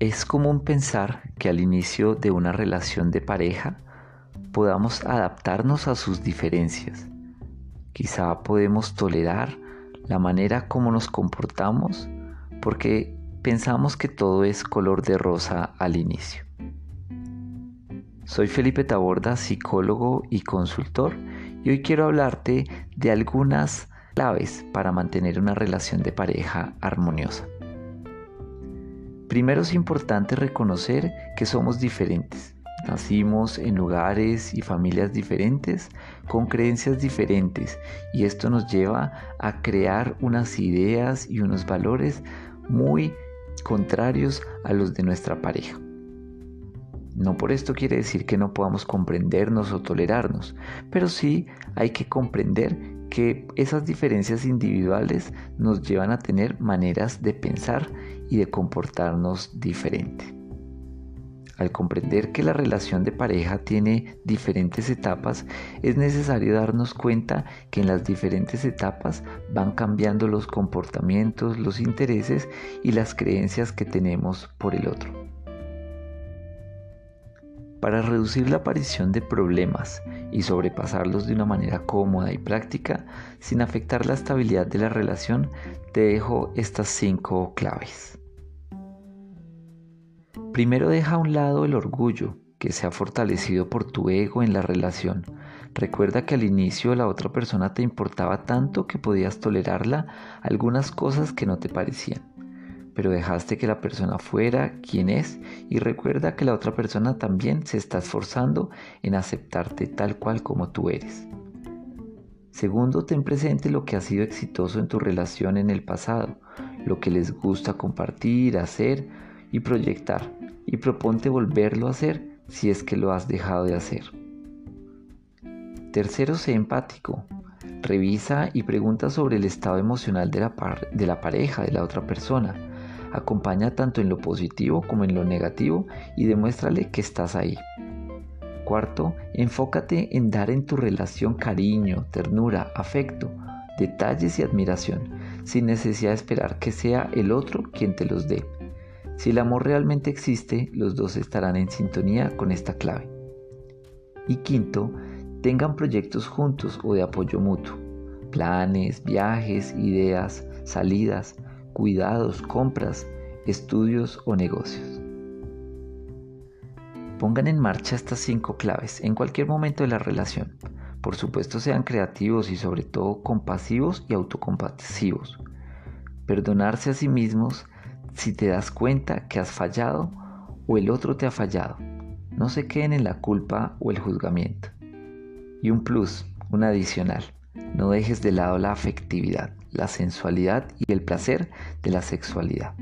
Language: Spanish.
Es común pensar que al inicio de una relación de pareja podamos adaptarnos a sus diferencias. Quizá podemos tolerar la manera como nos comportamos porque pensamos que todo es color de rosa al inicio. Soy Felipe Taborda, psicólogo y consultor, y hoy quiero hablarte de algunas claves para mantener una relación de pareja armoniosa. Primero es importante reconocer que somos diferentes. Nacimos en lugares y familias diferentes, con creencias diferentes, y esto nos lleva a crear unas ideas y unos valores muy contrarios a los de nuestra pareja. No por esto quiere decir que no podamos comprendernos o tolerarnos, pero sí hay que comprender que esas diferencias individuales nos llevan a tener maneras de pensar y de comportarnos diferente. Al comprender que la relación de pareja tiene diferentes etapas, es necesario darnos cuenta que en las diferentes etapas van cambiando los comportamientos, los intereses y las creencias que tenemos por el otro. Para reducir la aparición de problemas y sobrepasarlos de una manera cómoda y práctica, sin afectar la estabilidad de la relación, te dejo estas cinco claves. Primero deja a un lado el orgullo que se ha fortalecido por tu ego en la relación. Recuerda que al inicio la otra persona te importaba tanto que podías tolerarla algunas cosas que no te parecían. Pero dejaste que la persona fuera quien es y recuerda que la otra persona también se está esforzando en aceptarte tal cual como tú eres. Segundo, ten presente lo que ha sido exitoso en tu relación en el pasado, lo que les gusta compartir, hacer y proyectar y proponte volverlo a hacer si es que lo has dejado de hacer. Tercero, sé empático. Revisa y pregunta sobre el estado emocional de la, de la pareja, de la otra persona. Acompaña tanto en lo positivo como en lo negativo y demuéstrale que estás ahí. Cuarto, enfócate en dar en tu relación cariño, ternura, afecto, detalles y admiración, sin necesidad de esperar que sea el otro quien te los dé. Si el amor realmente existe, los dos estarán en sintonía con esta clave. Y quinto, tengan proyectos juntos o de apoyo mutuo. Planes, viajes, ideas, salidas, cuidados, compras, estudios o negocios. Pongan en marcha estas cinco claves en cualquier momento de la relación. Por supuesto sean creativos y sobre todo compasivos y autocompasivos. Perdonarse a sí mismos si te das cuenta que has fallado o el otro te ha fallado. No se queden en la culpa o el juzgamiento. Y un plus, un adicional. No dejes de lado la afectividad, la sensualidad y el placer de la sexualidad.